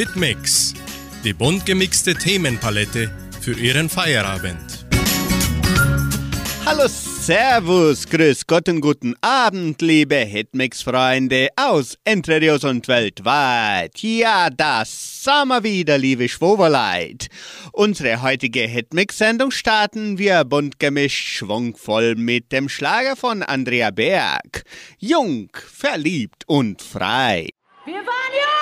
Hitmix, die bunt gemixte Themenpalette für Ihren Feierabend. Hallo, Servus, Grüß Gott und guten Abend, liebe Hitmix-Freunde aus Entre Rios und weltweit. Ja, das Sommer wieder, liebe Schwoberleit. Unsere heutige Hitmix-Sendung starten wir bunt gemischt schwungvoll mit dem Schlager von Andrea Berg. Jung, verliebt und frei. Wir waren jung,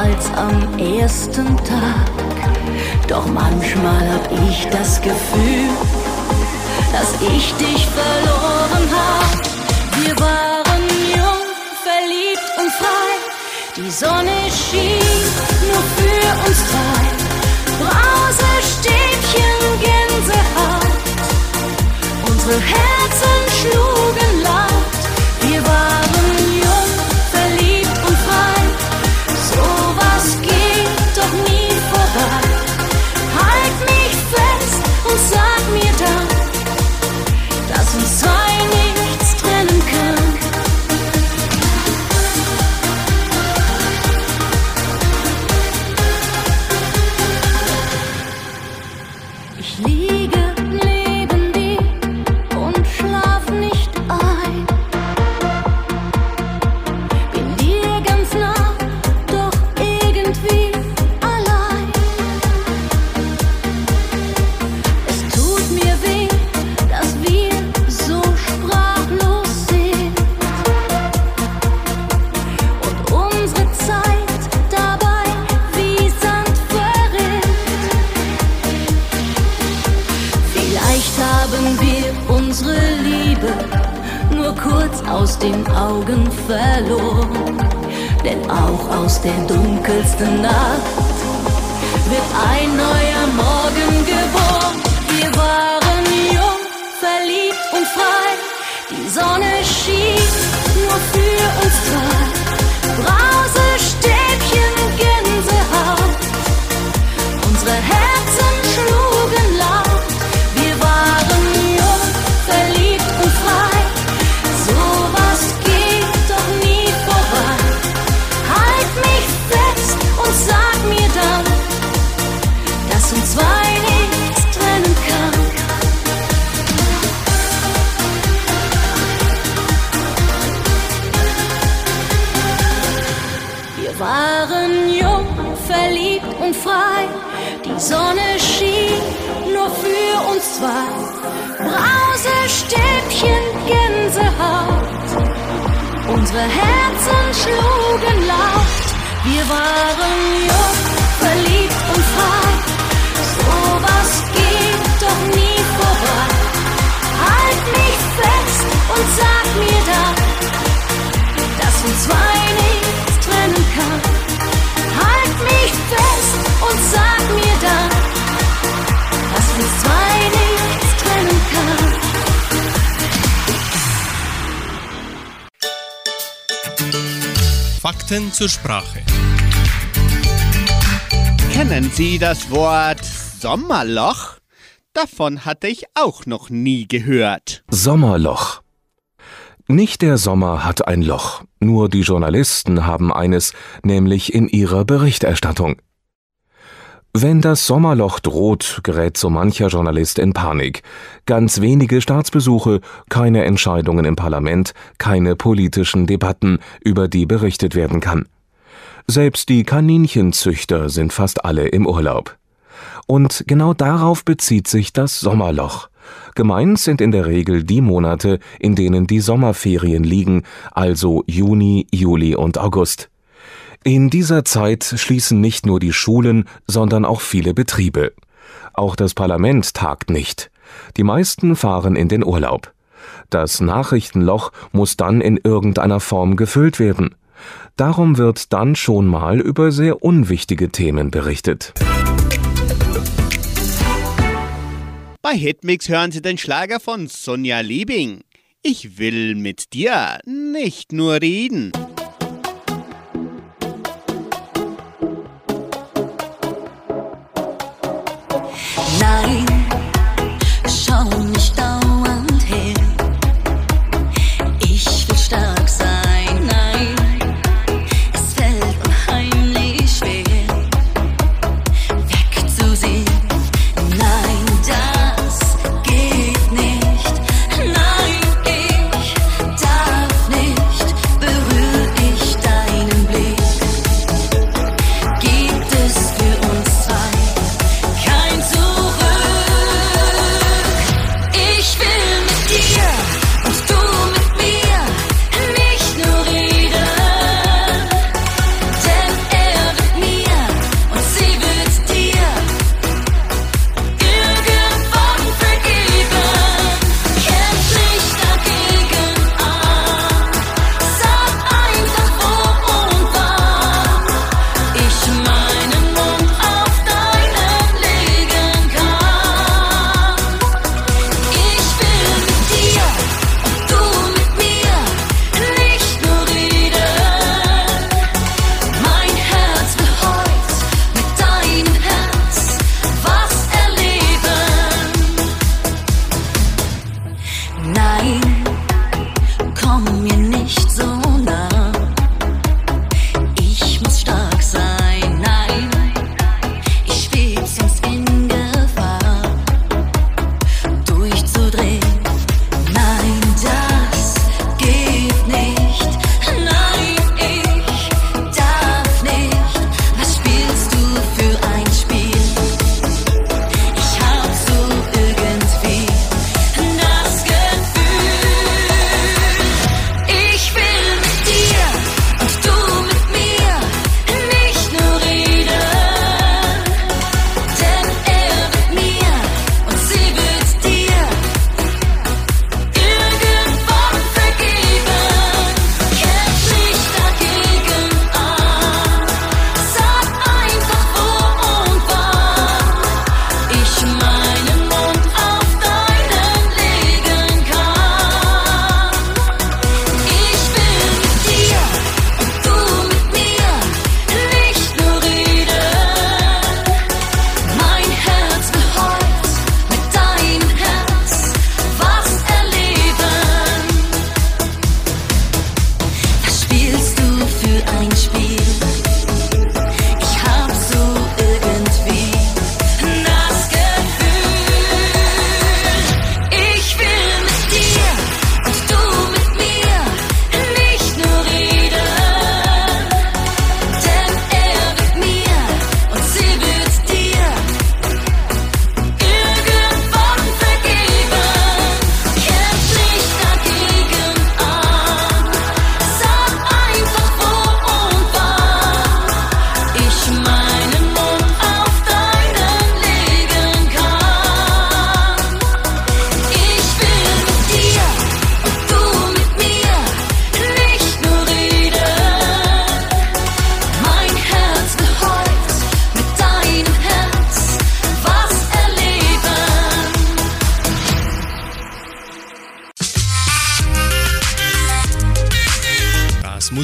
als am ersten Tag. Doch manchmal hab ich das Gefühl, dass ich dich verloren hab. Wir waren jung, verliebt und frei. Die Sonne schien nur für uns drei. Brausestäbchen, Gänsehaut. Unsere Herzen schlugen Sonne schien nur für uns zwei. Brausestäbchen, Gänsehaut. Unsere Herzen schlugen laut. Wir waren jung, verliebt und frei. Sowas geht doch nie vorbei. Halt mich fest und sag mir dann, dass uns zwei nichts trennen fest und sag mir dann, dass uns zwei nichts trennen kann. Fakten zur Sprache. Kennen Sie das Wort Sommerloch? Davon hatte ich auch noch nie gehört. Sommerloch. Nicht der Sommer hat ein Loch, nur die Journalisten haben eines, nämlich in ihrer Berichterstattung. Wenn das Sommerloch droht, gerät so mancher Journalist in Panik. Ganz wenige Staatsbesuche, keine Entscheidungen im Parlament, keine politischen Debatten, über die berichtet werden kann. Selbst die Kaninchenzüchter sind fast alle im Urlaub. Und genau darauf bezieht sich das Sommerloch. Gemeint sind in der Regel die Monate, in denen die Sommerferien liegen, also Juni, Juli und August. In dieser Zeit schließen nicht nur die Schulen, sondern auch viele Betriebe. Auch das Parlament tagt nicht. Die meisten fahren in den Urlaub. Das Nachrichtenloch muss dann in irgendeiner Form gefüllt werden. Darum wird dann schon mal über sehr unwichtige Themen berichtet. Bei Hitmix hören Sie den Schlager von Sonja Liebing. Ich will mit dir nicht nur reden.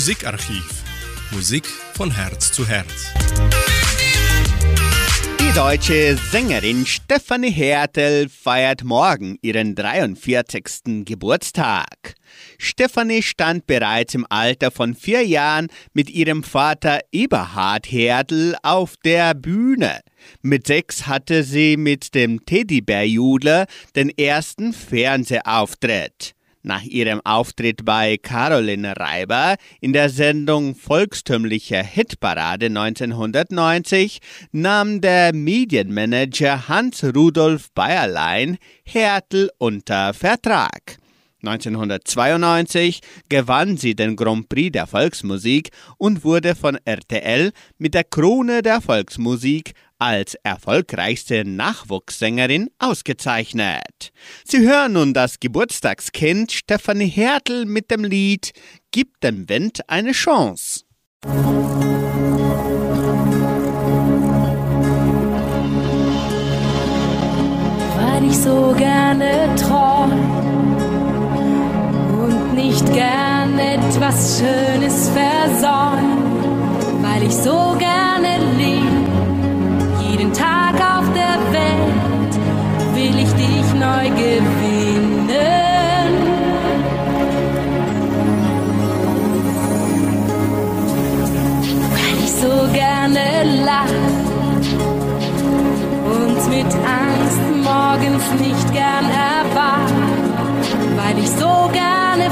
Musikarchiv. Musik von Herz zu Herz. Die deutsche Sängerin Stefanie Hertel feiert morgen ihren 43. Geburtstag. Stefanie stand bereits im Alter von vier Jahren mit ihrem Vater Eberhard Hertel auf der Bühne. Mit sechs hatte sie mit dem Teddybärjudler den ersten Fernsehauftritt. Nach ihrem Auftritt bei Caroline Reiber in der Sendung Volkstümliche Hitparade 1990 nahm der Medienmanager Hans-Rudolf Bayerlein Hertel unter Vertrag. 1992 gewann sie den Grand Prix der Volksmusik und wurde von RTL mit der Krone der Volksmusik als erfolgreichste Nachwuchssängerin ausgezeichnet. Sie hören nun das Geburtstagskind Stefanie Hertel mit dem Lied Gib dem Wind eine Chance. Weil ich so gerne träum und nicht gern etwas Schönes versäum, weil ich so gerne lebe jeden Tag auf der Welt will ich dich neu gewinnen. Weil ich so gerne lach und mit Angst morgens nicht gern erwach. Weil ich so gerne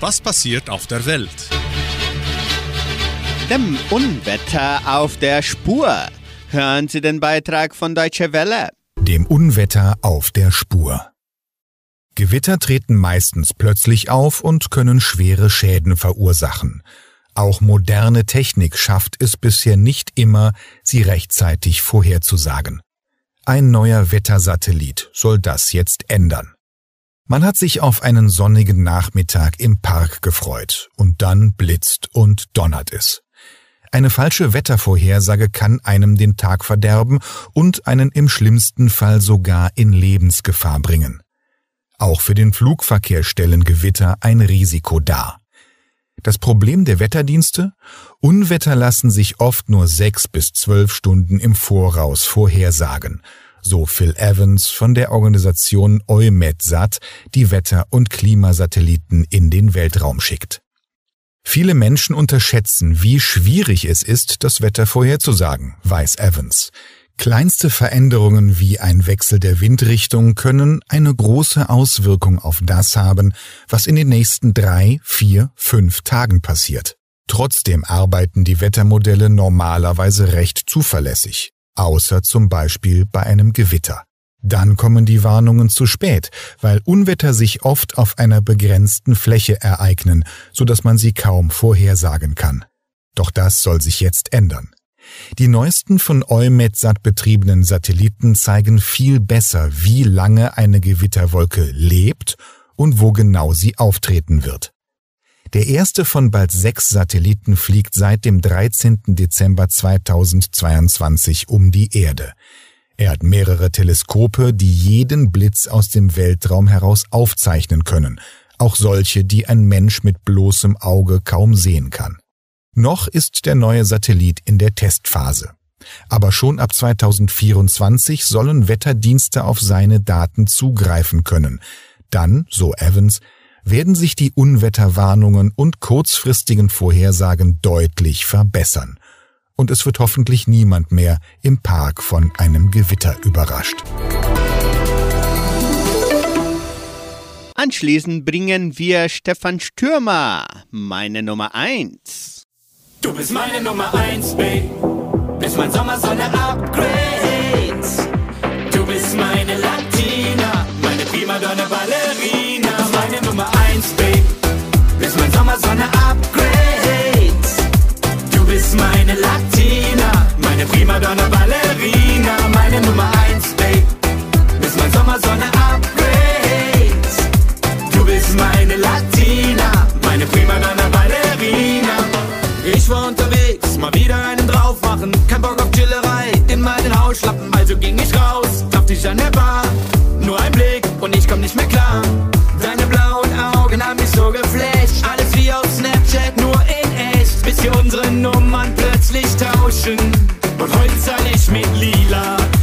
Was passiert auf der Welt? Dem Unwetter auf der Spur. Hören Sie den Beitrag von Deutsche Welle. Dem Unwetter auf der Spur. Gewitter treten meistens plötzlich auf und können schwere Schäden verursachen. Auch moderne Technik schafft es bisher nicht immer, sie rechtzeitig vorherzusagen. Ein neuer Wettersatellit soll das jetzt ändern. Man hat sich auf einen sonnigen Nachmittag im Park gefreut und dann blitzt und donnert es. Eine falsche Wettervorhersage kann einem den Tag verderben und einen im schlimmsten Fall sogar in Lebensgefahr bringen. Auch für den Flugverkehr stellen Gewitter ein Risiko dar. Das Problem der Wetterdienste? Unwetter lassen sich oft nur sechs bis zwölf Stunden im Voraus vorhersagen. So Phil Evans von der Organisation EUMETSAT, die Wetter- und Klimasatelliten in den Weltraum schickt. Viele Menschen unterschätzen, wie schwierig es ist, das Wetter vorherzusagen, weiß Evans. Kleinste Veränderungen wie ein Wechsel der Windrichtung können eine große Auswirkung auf das haben, was in den nächsten drei, vier, fünf Tagen passiert. Trotzdem arbeiten die Wettermodelle normalerweise recht zuverlässig, außer zum Beispiel bei einem Gewitter. Dann kommen die Warnungen zu spät, weil Unwetter sich oft auf einer begrenzten Fläche ereignen, so dass man sie kaum vorhersagen kann. Doch das soll sich jetzt ändern. Die neuesten von EUMETSAT betriebenen Satelliten zeigen viel besser, wie lange eine Gewitterwolke lebt und wo genau sie auftreten wird. Der erste von bald sechs Satelliten fliegt seit dem 13. Dezember 2022 um die Erde. Er hat mehrere Teleskope, die jeden Blitz aus dem Weltraum heraus aufzeichnen können, auch solche, die ein Mensch mit bloßem Auge kaum sehen kann. Noch ist der neue Satellit in der Testphase. Aber schon ab 2024 sollen Wetterdienste auf seine Daten zugreifen können. Dann, so Evans, werden sich die Unwetterwarnungen und kurzfristigen Vorhersagen deutlich verbessern. Und es wird hoffentlich niemand mehr im Park von einem Gewitter überrascht. Anschließend bringen wir Stefan Stürmer, meine Nummer eins. Du bist meine Nummer eins, Babe. Bis mein Sommersonne upgrades. Du bist meine Latina, meine Primadonna Ballerina. Meine Primadonna Ballerina. Meine Nummer eins, Babe. Bis mein Sommersonne upgrades. Du bist meine Latina, meine Primadonna Ballerina. Ich war unterwegs, mal wieder einen drauf machen. Kein Bock auf Chillerei, in meinen Hausschlappen. Also ging ich raus, traf dich an der Bar.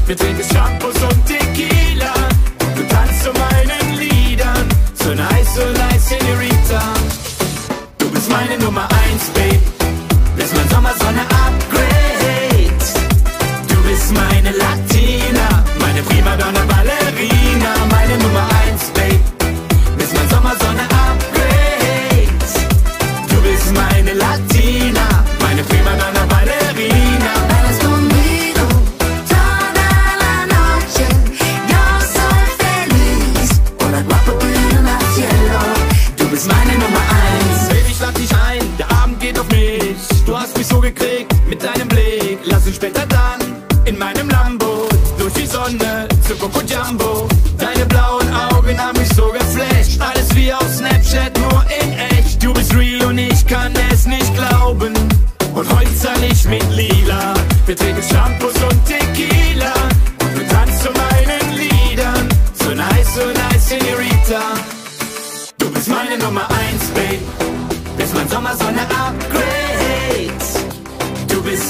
We take a shot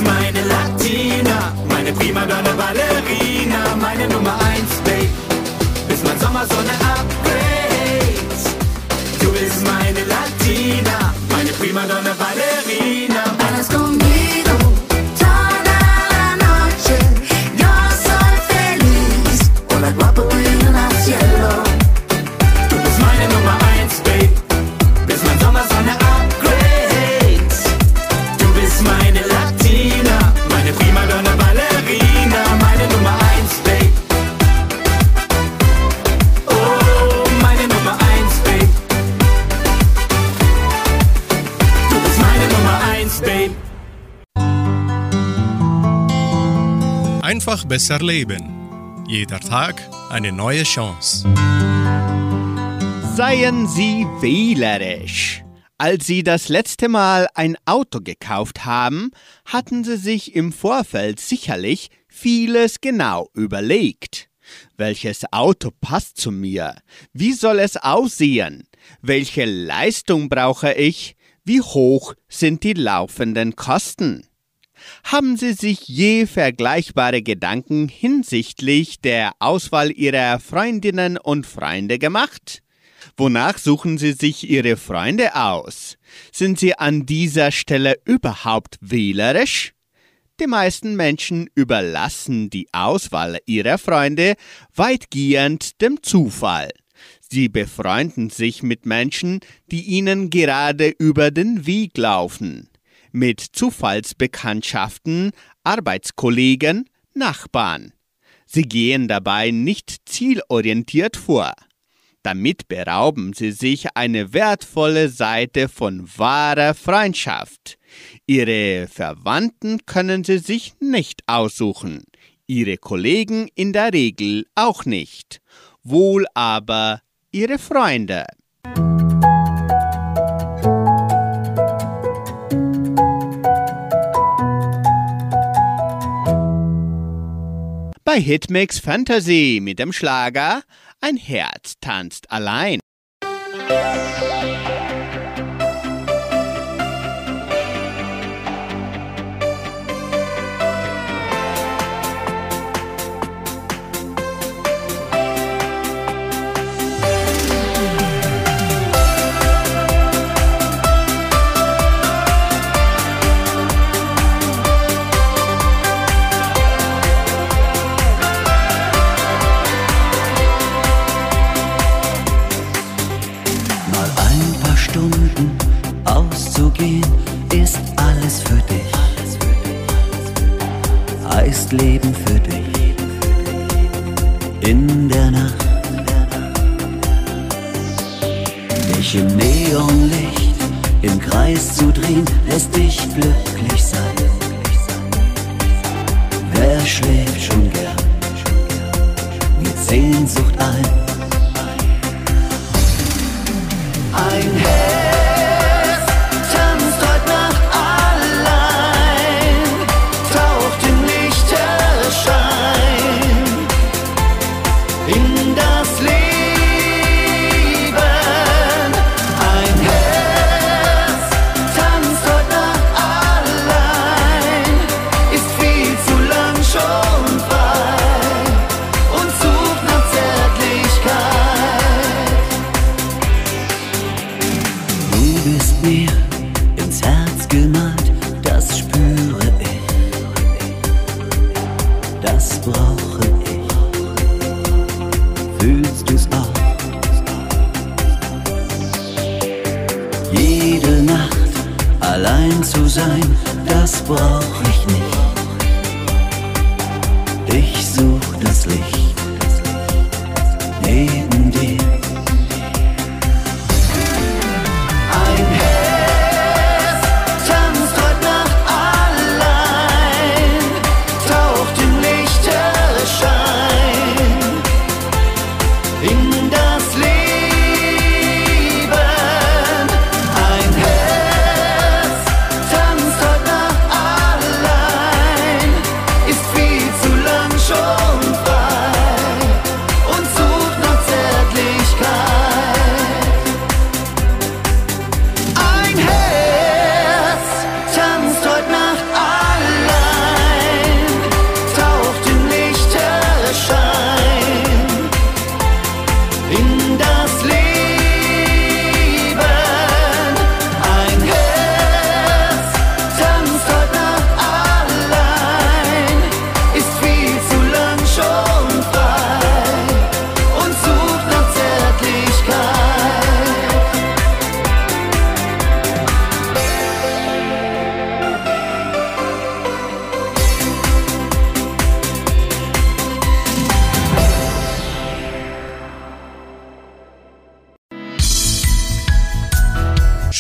Meine Latina, meine Primadonna Ballerina, meine Nummer eins, Babe. Bis mein upgrades. Besser leben. Jeder Tag eine neue Chance. Seien Sie wählerisch. Als Sie das letzte Mal ein Auto gekauft haben, hatten Sie sich im Vorfeld sicherlich vieles genau überlegt. Welches Auto passt zu mir? Wie soll es aussehen? Welche Leistung brauche ich? Wie hoch sind die laufenden Kosten? Haben Sie sich je vergleichbare Gedanken hinsichtlich der Auswahl Ihrer Freundinnen und Freunde gemacht? Wonach suchen Sie sich Ihre Freunde aus? Sind Sie an dieser Stelle überhaupt wählerisch? Die meisten Menschen überlassen die Auswahl ihrer Freunde weitgehend dem Zufall. Sie befreunden sich mit Menschen, die ihnen gerade über den Weg laufen, mit Zufallsbekanntschaften, Arbeitskollegen, Nachbarn. Sie gehen dabei nicht zielorientiert vor. Damit berauben sie sich eine wertvolle Seite von wahrer Freundschaft. Ihre Verwandten können sie sich nicht aussuchen, ihre Kollegen in der Regel auch nicht, wohl aber ihre Freunde. Bei Hitmix Fantasy mit dem Schlager Ein Herz tanzt allein. Heißt Leben für dich. In der Nacht. Dich im Neonlicht im Kreis zu drehen, lässt dich glücklich sein. Wer schläft schon gern mit Sehnsucht ein? Ein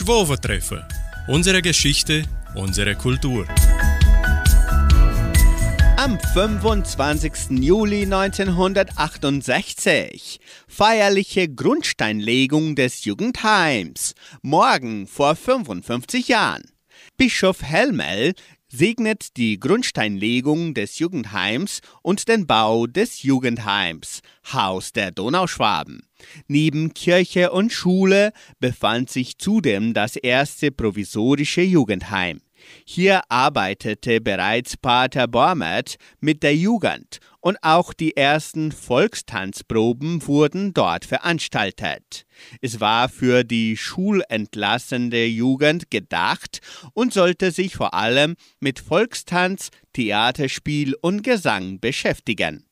Schwovertreffen. Unsere Geschichte, unsere Kultur. Am 25. Juli 1968 feierliche Grundsteinlegung des Jugendheims. Morgen vor 55 Jahren. Bischof Helmel segnet die Grundsteinlegung des Jugendheims und den Bau des Jugendheims, Haus der Donauschwaben. Neben Kirche und Schule befand sich zudem das erste provisorische Jugendheim. Hier arbeitete bereits Pater Bormert mit der Jugend und auch die ersten Volkstanzproben wurden dort veranstaltet. Es war für die schulentlassende Jugend gedacht und sollte sich vor allem mit Volkstanz, Theaterspiel und Gesang beschäftigen.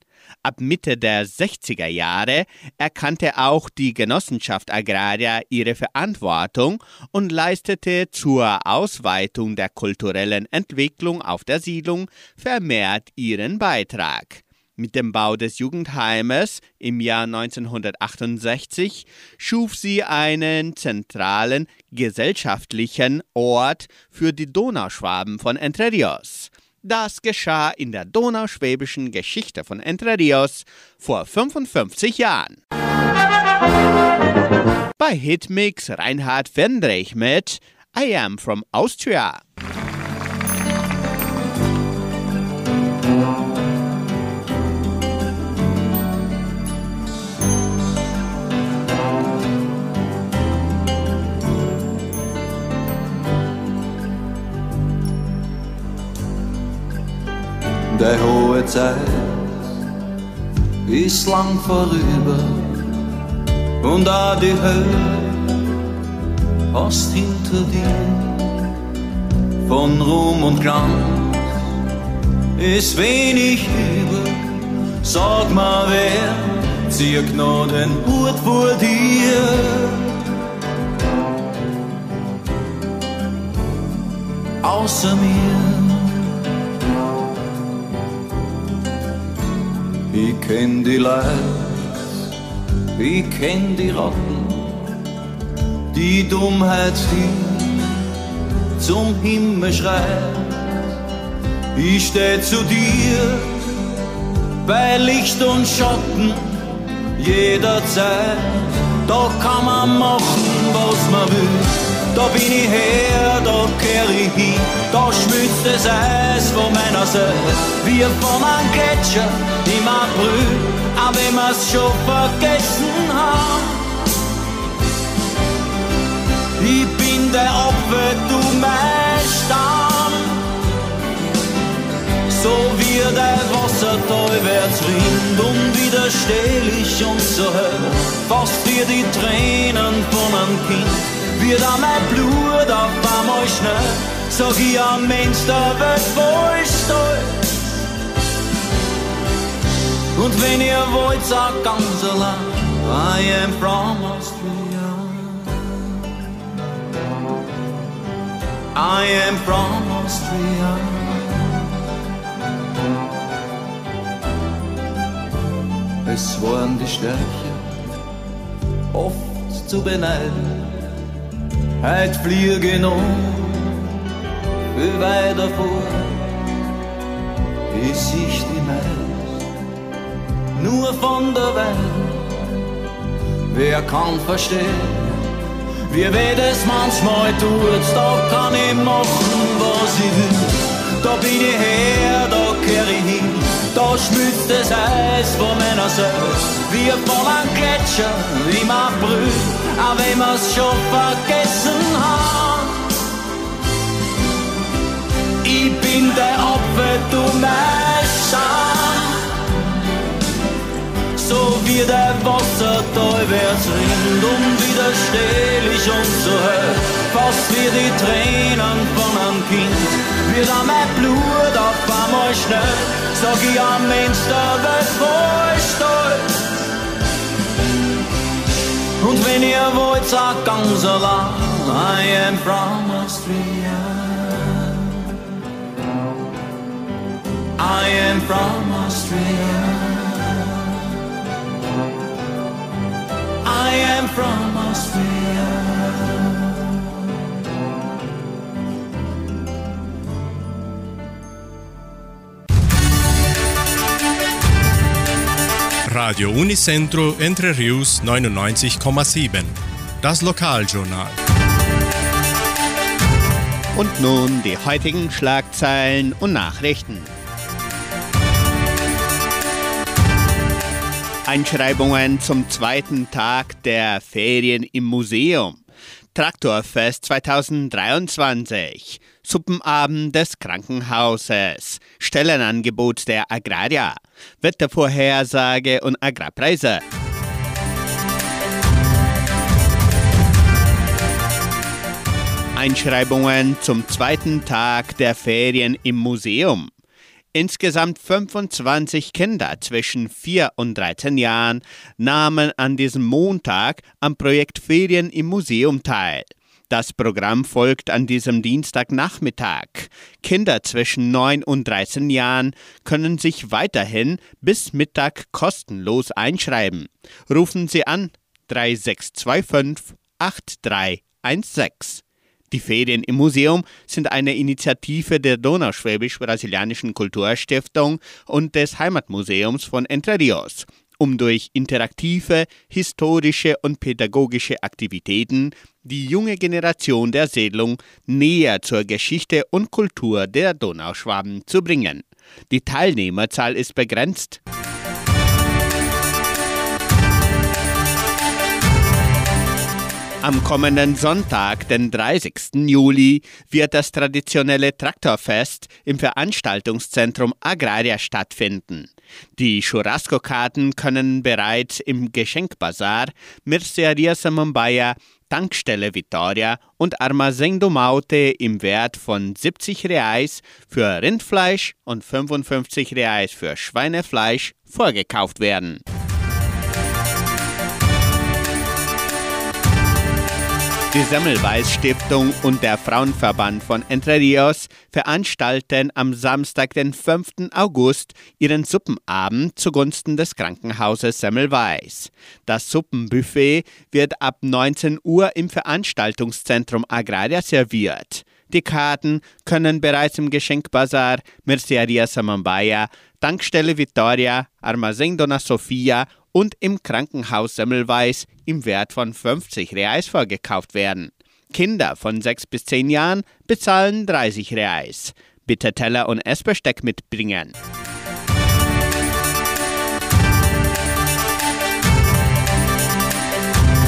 Ab Mitte der 60er Jahre erkannte auch die Genossenschaft Agraria ihre Verantwortung und leistete zur Ausweitung der kulturellen Entwicklung auf der Siedlung vermehrt ihren Beitrag. Mit dem Bau des Jugendheimes im Jahr 1968 schuf sie einen zentralen gesellschaftlichen Ort für die Donauschwaben von Entre Rios. Das geschah in der donauschwäbischen Geschichte von Entre Rios vor 55 Jahren. Bei Hitmix Reinhard Fendrich mit I Am from Austria. Der hohe Zeit ist lang vorüber und auch die Hölle hast hinter dir. Von Ruhm und Glanz ist wenig über. Sag mal, wer zieht noch den Hut vor dir? Außer mir. Ich kenn die Leid, ich kenn die Ratten, die Dummheit, die zum Himmel schreit. Ich steh zu dir bei Licht und Schatten jederzeit. Da kann man machen, was man will. Da bin ich her, da kehr ich hin, da schmilzt das Eis von meiner Seite. Wir von einem Gletscher im April, auch wenn wir's schon vergessen haben. Ich bin der Apfel, du mein Stamm. So wie der Wassertal wird's rinnt, unwiderstehlich und so hell, fast wie die Tränen von einem Kind wird an mein Blut auf einmal schnell. Sag ich am Mensch, der wird voll stolz. Und wenn ihr wollt, sag ganz allein, I am from Austria. I am from Austria. Es waren die Stärke oft zu beneiden Heut fliege noch viel weiter vor, bis ich die meist nur von der Welt. Wer kann verstehen, wie weh das manchmal tut, da kann ich machen, was ich will. Da bin ich her, da kehr ich hin, da schmilzt das Eis von meiner wie von einem Gletscher im April auch wenn wir's schon vergessen haben. Ich bin der Apfel, du Scham. So wie der Wassertal wird's rinnt, unwiderstehlich und so hell, fast wie die Tränen von einem Kind. Wird an mein Blut auf einmal schnell, ich am Mensch, der wird voll stolz. Und wenn ihr wollt, sagt ganz allein, I am from Austria. I am from Austria. I am from Austria. Radio Unicentro Entre Rius 99,7. Das Lokaljournal. Und nun die heutigen Schlagzeilen und Nachrichten. Einschreibungen zum zweiten Tag der Ferien im Museum. Traktorfest 2023. Suppenabend des Krankenhauses, Stellenangebot der Agraria, Wettervorhersage und Agrarpreise. Einschreibungen zum zweiten Tag der Ferien im Museum. Insgesamt 25 Kinder zwischen 4 und 13 Jahren nahmen an diesem Montag am Projekt Ferien im Museum teil. Das Programm folgt an diesem Dienstagnachmittag. Kinder zwischen 9 und 13 Jahren können sich weiterhin bis Mittag kostenlos einschreiben. Rufen Sie an 3625 8316. Die Ferien im Museum sind eine Initiative der Donauschwäbisch-Brasilianischen Kulturstiftung und des Heimatmuseums von Entre Rios, um durch interaktive, historische und pädagogische Aktivitäten die junge Generation der Siedlung näher zur Geschichte und Kultur der Donauschwaben zu bringen. Die Teilnehmerzahl ist begrenzt. Am kommenden Sonntag, den 30. Juli, wird das traditionelle Traktorfest im Veranstaltungszentrum Agraria stattfinden. Die Churrasco-Karten können bereits im Geschenkbazar, Merceria Samambaya, Tankstelle Vittoria und Armazém do Maute im Wert von 70 Reais für Rindfleisch und 55 Reais für Schweinefleisch vorgekauft werden. Die Semmelweis Stiftung und der Frauenverband von Entre Rios veranstalten am Samstag, den 5. August, ihren Suppenabend zugunsten des Krankenhauses Semmelweis. Das Suppenbuffet wird ab 19 Uhr im Veranstaltungszentrum Agraria serviert. Die Karten können bereits im Geschenkbazar Merceria Samambaya, Tankstelle Vittoria, Armazém Dona Sofia und im Krankenhaus Semmelweis im Wert von 50 Reais vorgekauft werden. Kinder von 6 bis 10 Jahren bezahlen 30 Reais. Bitte Teller und Essbesteck mitbringen.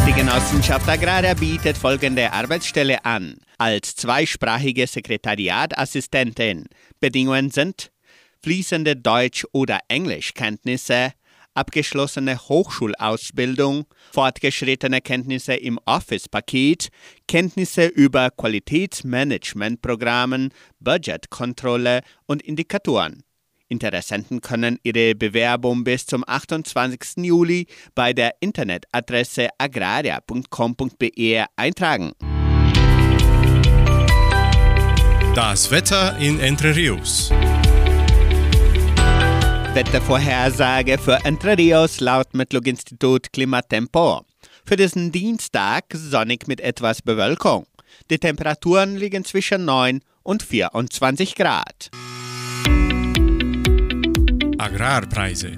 Die Genossenschaft Agraria bietet folgende Arbeitsstelle an. Als zweisprachige Sekretariatassistentin. Bedingungen sind fließende Deutsch- oder Englischkenntnisse, abgeschlossene Hochschulausbildung, fortgeschrittene Kenntnisse im Office-Paket, Kenntnisse über Qualitätsmanagementprogrammen, Budgetkontrolle und Indikatoren. Interessenten können ihre Bewerbung bis zum 28. Juli bei der Internetadresse agraria.com.br eintragen. Das Wetter in Entre Rios. Wettervorhersage für Entre Rios laut Metlog-Institut Klimatempo. Für diesen Dienstag sonnig mit etwas Bewölkung. Die Temperaturen liegen zwischen 9 und 24 Grad. Agrarpreise.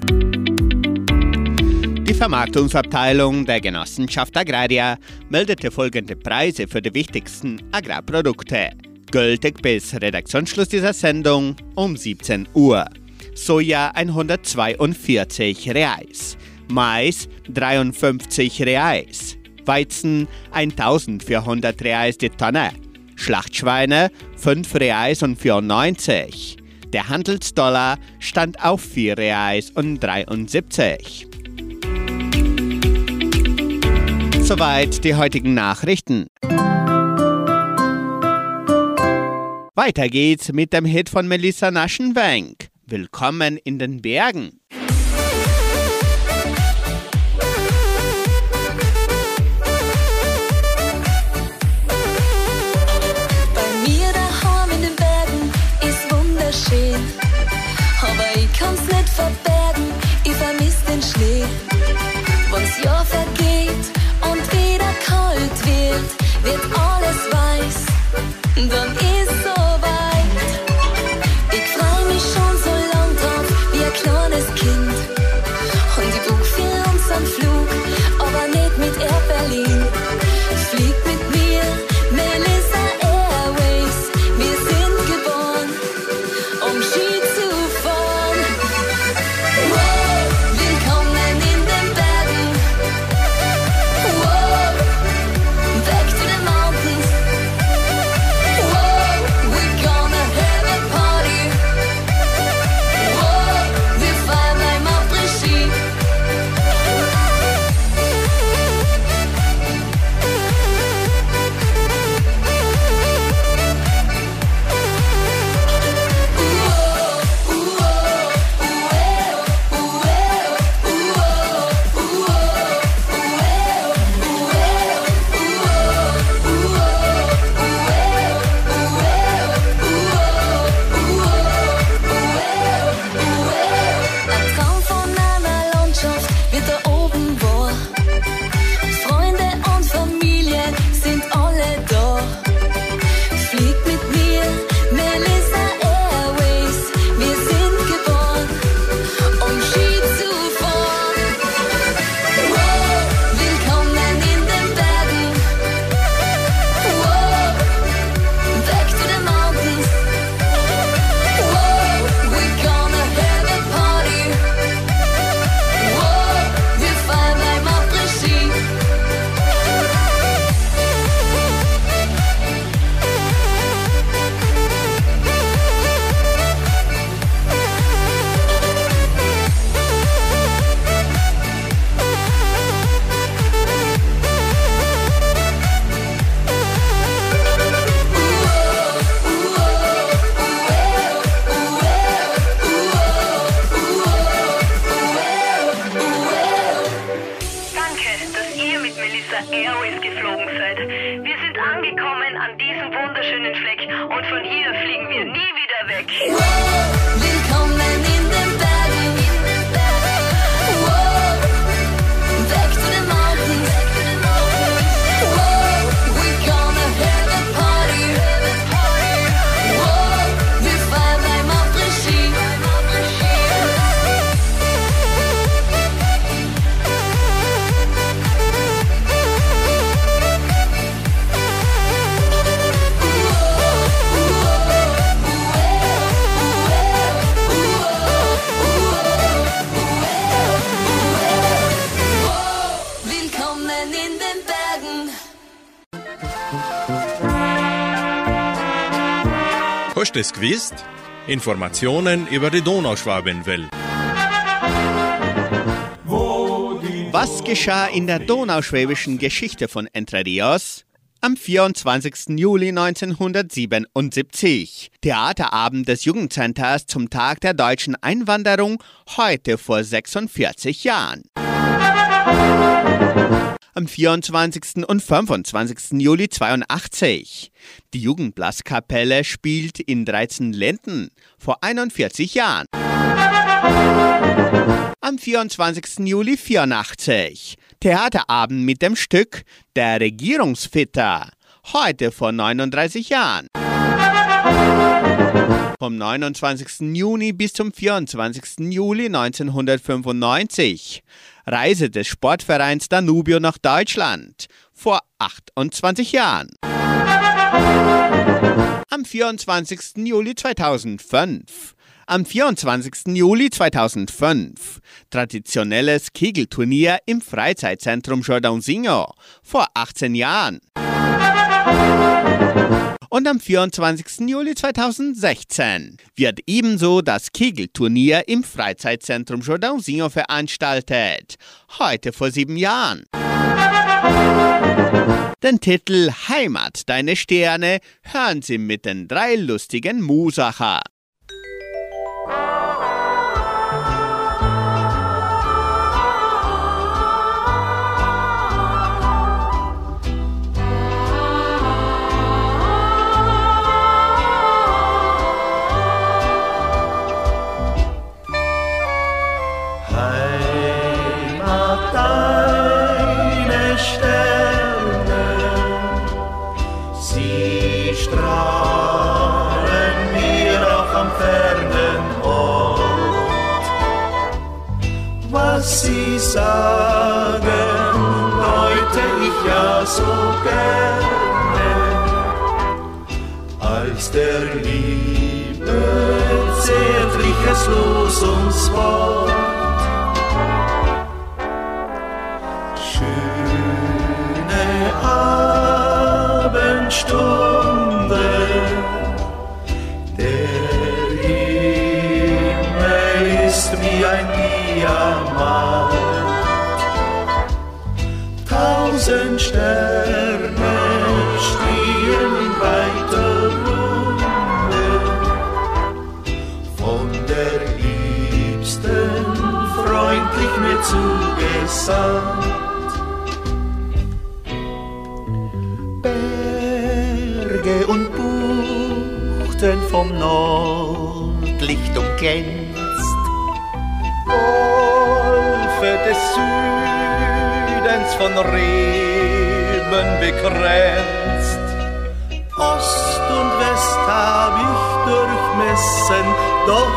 Die Vermarktungsabteilung der Genossenschaft Agraria meldete folgende Preise für die wichtigsten Agrarprodukte. Gültig bis Redaktionsschluss dieser Sendung um 17 Uhr. Soja 142 Reais, Mais 53 Reais, Weizen 1400 Reais die Tonne, Schlachtschweine 5 Reais und 94. Der Handelsdollar stand auf 4 Reais und 73. Soweit die heutigen Nachrichten. Weiter geht's mit dem Hit von Melissa Naschenbank. Willkommen in den Bergen. Bei mir daheim in den Bergen ist wunderschön. Aber ich kann's nicht verbergen, ich vermiss den Schnee. Hast du es gewusst? Informationen über die Donauschwabenwelle. Was geschah in der donauschwäbischen Geschichte von Entre Rios? Am 24. Juli 1977. Theaterabend des Jugendcenters zum Tag der deutschen Einwanderung, heute vor 46 Jahren. Am 24. und 25. Juli 82. Die Jugendblaskapelle spielt in 13 Länden vor 41 Jahren. Am 24. Juli 84. Theaterabend mit dem Stück Der Regierungsfitter. Heute vor 39 Jahren. Vom 29. Juni bis zum 24. Juli 1995. Reise des Sportvereins Danubio nach Deutschland. Vor 28 Jahren. Am 24. Juli 2005. Am 24. Juli 2005 traditionelles Kegelturnier im Freizeitzentrum Jordãozinho vor 18 Jahren. Und am 24. Juli 2016 wird ebenso das Kegelturnier im Freizeitzentrum Jordãozinho veranstaltet. Heute vor sieben Jahren. Den Titel Heimat, deine Sterne hören Sie mit den drei lustigen Musacher. Sagen, deute ich ja so gerne, als der Liebe zugesandt. Berge und Buchten vom Nordlicht umglänzt, Golfe des Südens von Reben begrenzt. Ost und West hab ich durchmessen, doch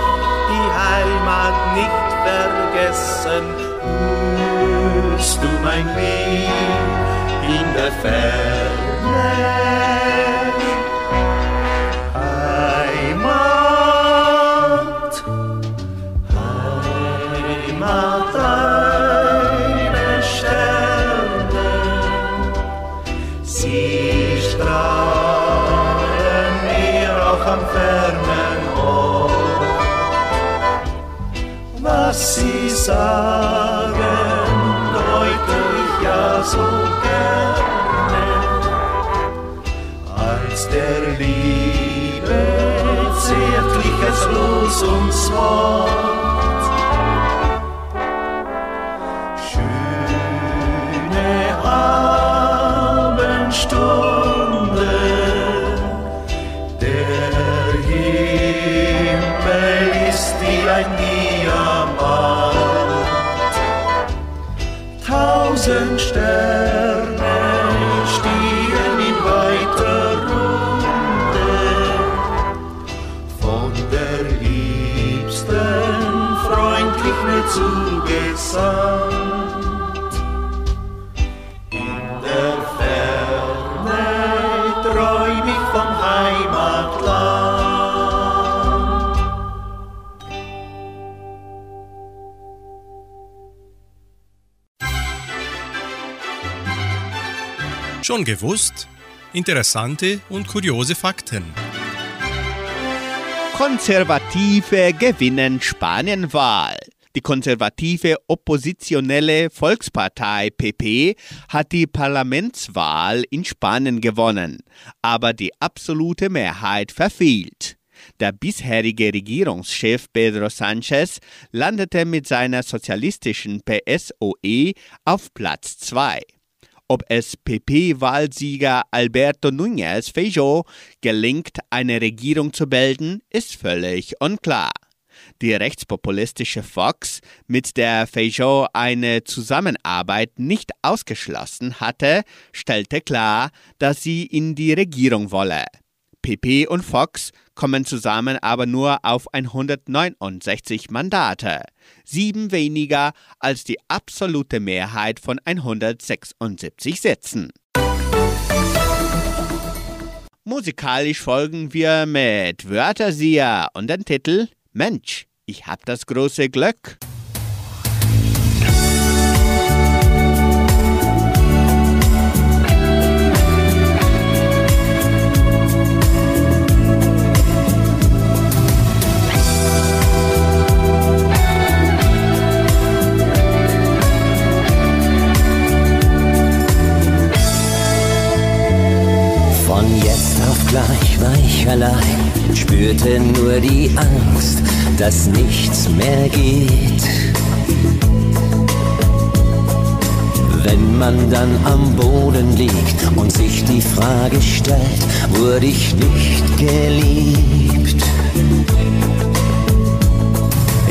die Heimat nicht vergessen. Hörst du mein Lied in der Ferne? Uns Wort. Schon gewusst? Interessante und kuriose Fakten. Konservative gewinnen Spanienwahl. Die konservative oppositionelle Volkspartei PP hat die Parlamentswahl in Spanien gewonnen, aber die absolute Mehrheit verfehlt. Der bisherige Regierungschef Pedro Sánchez landete mit seiner sozialistischen PSOE auf Platz 2. Ob es PP-Wahlsieger Alberto Núñez Feijóo gelingt, eine Regierung zu bilden, ist völlig unklar. Die rechtspopulistische Fox, mit der Feijóo eine Zusammenarbeit nicht ausgeschlossen hatte, stellte klar, dass sie in die Regierung wolle. PP und Fox kommen zusammen aber nur auf 169 Mandate, sieben weniger als die absolute Mehrheit von 176 Sitzen. Musikalisch folgen wir mit Wörterseher und den Titel Mensch, ich hab das große Glück. Jetzt auf gleich war ich allein, spürte nur die Angst, dass nichts mehr geht. Wenn man dann am Boden liegt und sich die Frage stellt, wurde ich nicht geliebt.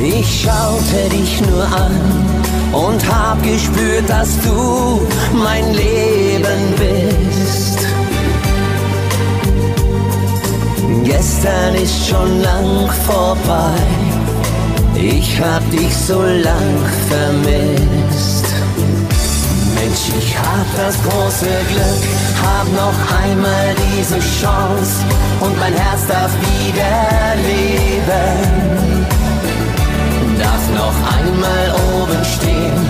Ich schaute dich nur an und hab gespürt, dass du mein Leben bist. Gestern ist schon lang vorbei, ich hab dich so lang vermisst. Mensch, ich hab das große Glück, hab noch einmal diese Chance und mein Herz darf wieder leben. Darf noch einmal oben stehen,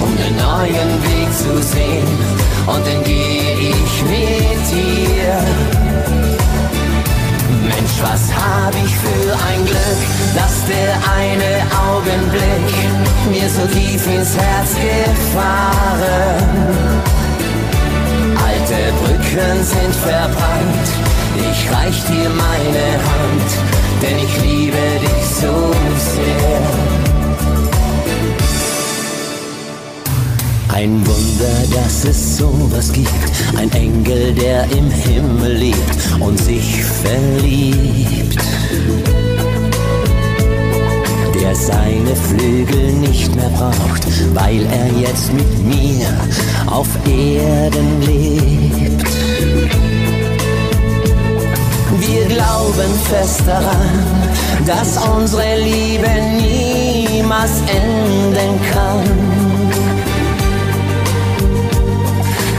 um den neuen Weg zu sehen und den geh ich mit dir. Mensch, was hab ich für ein Glück, dass der eine Augenblick mir so tief ins Herz gefahren. Alte Brücken sind verbrannt, ich reich dir meine Hand, denn ich liebe dich so sehr. Ein Wunder, dass es sowas gibt. Ein Engel, der im Himmel lebt und sich verliebt. Der seine Flügel nicht mehr braucht, weil er jetzt mit mir auf Erden lebt. Wir glauben fest daran, dass unsere Liebe niemals enden kann.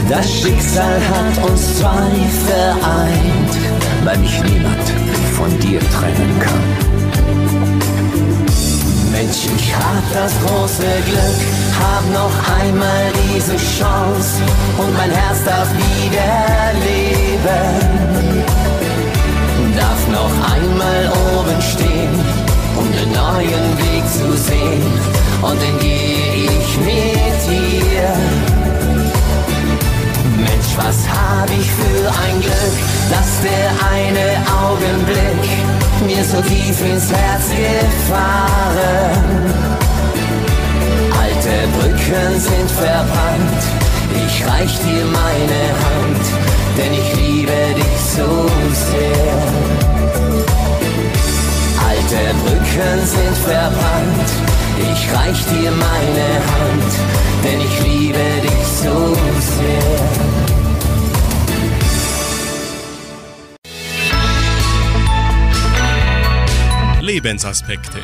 Das Schicksal hat uns zwei vereint, weil mich niemand von dir trennen kann. Mensch, ich hab das große Glück, hab noch einmal diese Chance und mein Herz darf wieder leben. Darf noch einmal oben stehen, um den neuen Weg zu sehen und den geh ich mit dir. Was hab ich für ein Glück, dass der eine Augenblick mir so tief ins Herz gefahren. Alte Brücken sind verbrannt, ich reich dir meine Hand, denn ich liebe dich so sehr. Alte Brücken sind verbrannt, ich reich dir meine Hand, denn ich liebe dich so sehr. Lebensaspekte.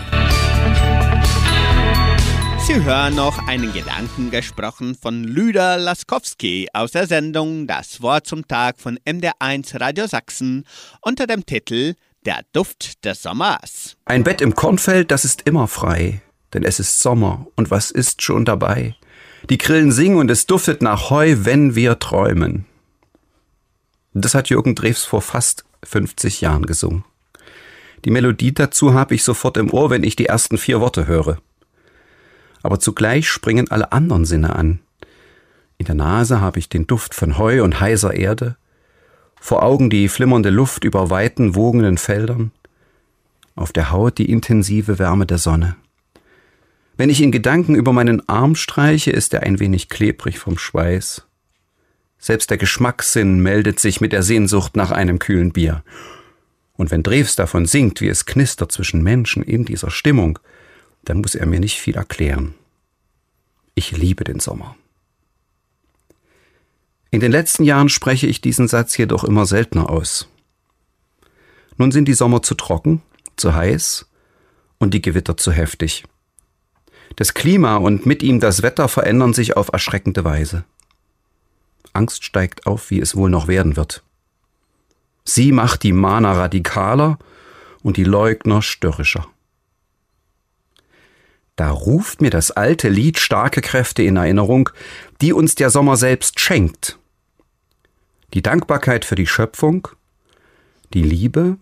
Sie hören noch einen Gedanken gesprochen von Lüder Laskowski aus der Sendung Das Wort zum Tag von MDR1 Radio Sachsen unter dem Titel Der Duft des Sommers. Ein Bett im Kornfeld, das ist immer frei, denn es ist Sommer und was ist schon dabei? Die Grillen singen und es duftet nach Heu, wenn wir träumen. Das hat Jürgen Drews vor fast 50 Jahren gesungen. Die Melodie dazu habe ich sofort im Ohr, wenn ich die ersten vier Worte höre. Aber zugleich springen alle anderen Sinne an. In der Nase habe ich den Duft von Heu und heißer Erde, vor Augen die flimmernde Luft über weiten, wogenden Feldern, auf der Haut die intensive Wärme der Sonne. Wenn ich in Gedanken über meinen Arm streiche, ist er ein wenig klebrig vom Schweiß. Selbst der Geschmackssinn meldet sich mit der Sehnsucht nach einem kühlen Bier. Und wenn Drews davon singt, wie es knistert zwischen Menschen in dieser Stimmung, dann muss er mir nicht viel erklären. Ich liebe den Sommer. In den letzten Jahren spreche ich diesen Satz jedoch immer seltener aus. Nun sind die Sommer zu trocken, zu heiß und die Gewitter zu heftig. Das Klima und mit ihm das Wetter verändern sich auf erschreckende Weise. Angst steigt auf, wie es wohl noch werden wird. Sie macht die Mahner radikaler und die Leugner störrischer. Da ruft mir das alte Lied starke Kräfte in Erinnerung, die uns der Sommer selbst schenkt. Die Dankbarkeit für die Schöpfung, die Liebe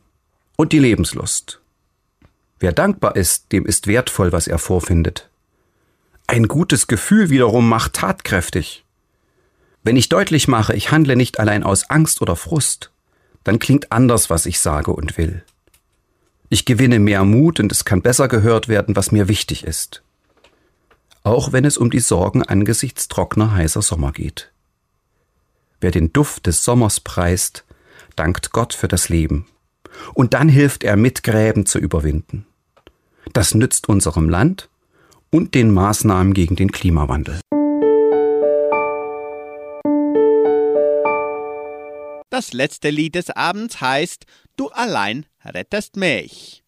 und die Lebenslust. Wer dankbar ist, dem ist wertvoll, was er vorfindet. Ein gutes Gefühl wiederum macht tatkräftig. Wenn ich deutlich mache, ich handle nicht allein aus Angst oder Frust, dann klingt anders, was ich sage und will. Ich gewinne mehr Mut und es kann besser gehört werden, was mir wichtig ist. Auch wenn es um die Sorgen angesichts trockener, heißer Sommer geht. Wer den Duft des Sommers preist, dankt Gott für das Leben. Und dann hilft er mit, Gräben zu überwinden. Das nützt unserem Land und den Maßnahmen gegen den Klimawandel. Das letzte Lied des Abends heißt Du allein rettest mich.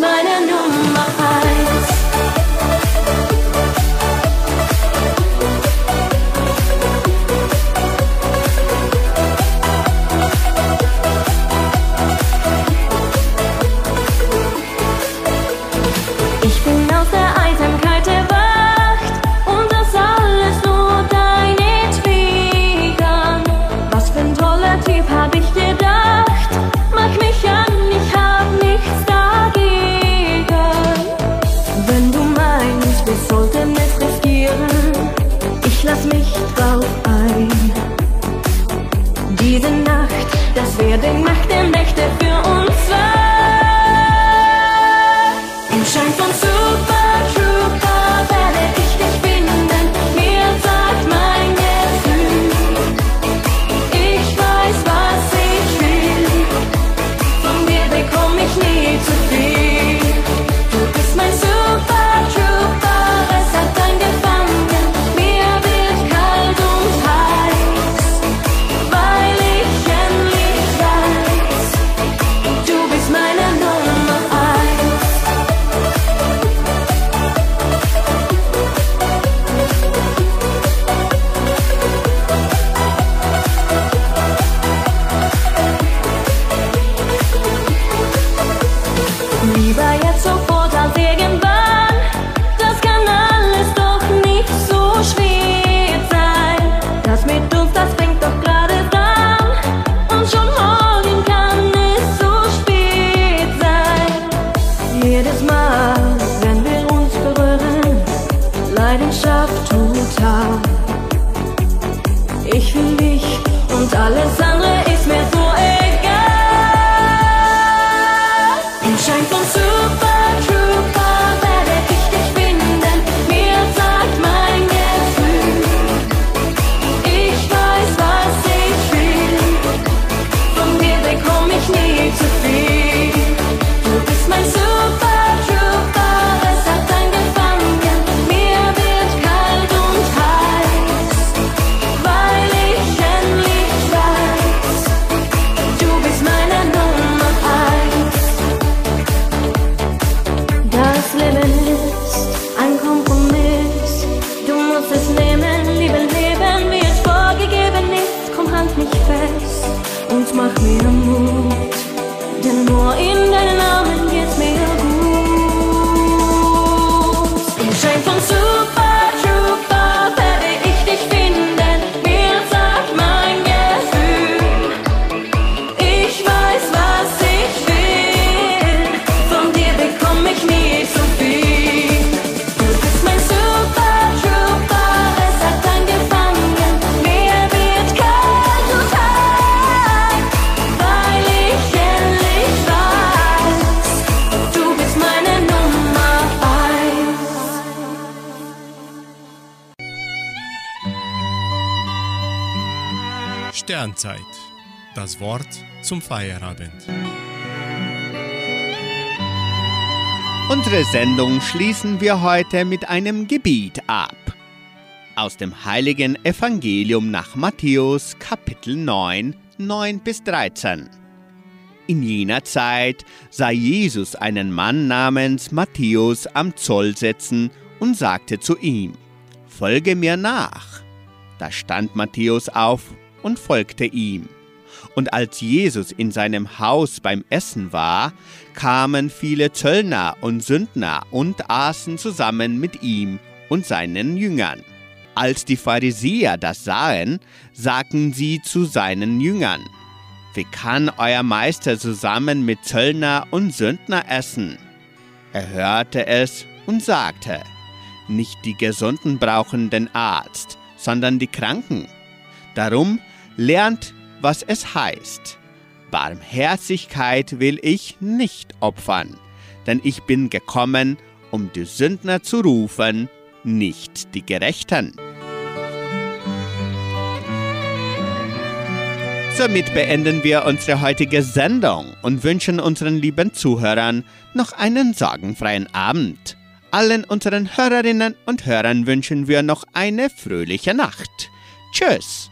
Weiß, du bist Sternzeit. Das Wort zum Feierabend. Unsere Sendung schließen wir heute mit einem Gebet ab. Aus dem heiligen Evangelium nach Matthäus Kapitel 9, 9 bis 13. In jener Zeit sah Jesus einen Mann namens Matthäus am Zoll sitzen und sagte zu ihm, Folge mir nach. Da stand Matthäus auf und folgte ihm. Und als Jesus in seinem Haus beim Essen war, kamen viele Zöllner und Sündner und aßen zusammen mit ihm und seinen Jüngern. Als die Pharisäer das sahen, sagten sie zu seinen Jüngern, Wie kann euer Meister zusammen mit Zöllner und Sündner essen? Er hörte es und sagte, Nicht die Gesunden brauchen den Arzt, sondern die Kranken. Darum lernt, was es heißt. Barmherzigkeit will ich nicht opfern, denn ich bin gekommen, um die Sündner zu rufen, nicht die Gerechten. Somit beenden wir unsere heutige Sendung und wünschen unseren lieben Zuhörern noch einen sorgenfreien Abend. Allen unseren Hörerinnen und Hörern wünschen wir noch eine fröhliche Nacht. Tschüss